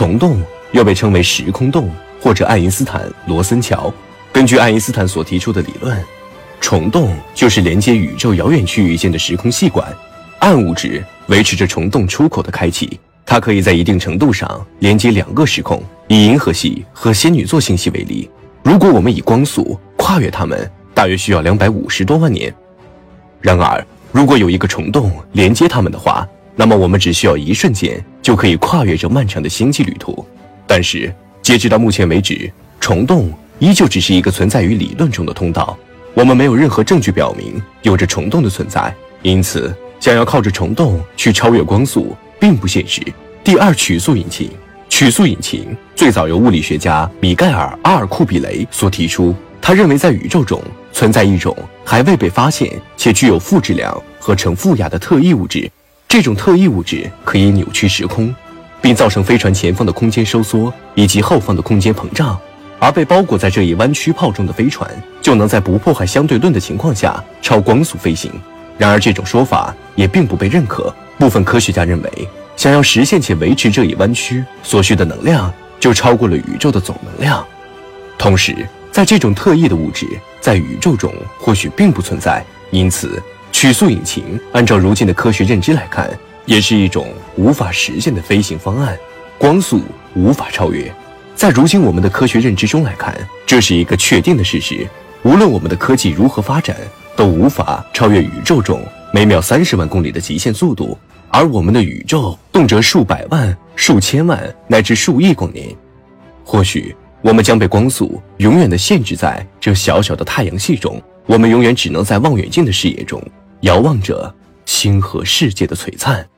虫洞又被称为时空洞或者爱因斯坦罗森桥。根据爱因斯坦所提出的理论，虫洞就是连接宇宙遥远区域间的时空细管，暗物质维持着虫洞出口的开启。它可以在一定程度上连接两个时空。以银河系和仙女座星系为例，如果我们以光速跨越它们，大约需要两百五十多万年。然而，如果有一个虫洞连接它们的话，那么我们只需要一瞬间就可以跨越这漫长的星际旅途。但是，截止到目前为止，虫洞依旧只是一个存在于理论中的通道。我们没有任何证据表明有着虫洞的存在，因此，想要靠着虫洞去超越光速并不现实。第二，曲速引擎。曲速引擎最早由物理学家米盖尔·阿尔库比雷所提出。他认为，在宇宙中存在一种还未被发现且具有负质量和呈负压的特异物质。这种特异物质可以扭曲时空，并造成飞船前方的空间收缩以及后方的空间膨胀。而被包裹在这一弯曲泡中的飞船，就能在不破坏相对论的情况下超光速飞行。然而，这种说法也并不被认可。部分科学家认为，想要实现且维持这一弯曲所需的能量，就超过了宇宙的总能量。同时，在这种特异的物质在宇宙中或许并不存在，因此曲速引擎按照如今的科学认知来看，也是一种无法实现的飞行方案。光速无法超越，在如今我们的科学认知中来看，这是一个确定的事实。无论我们的科技如何发展，都无法超越宇宙中每秒三十万公里的极限速度，而我们的宇宙动辄数百万、数千万乃至数亿光年。或许。我们将被光速永远的限制在这小小的太阳系中，我们永远只能在望远镜的视野中遥望着星河世界的璀璨。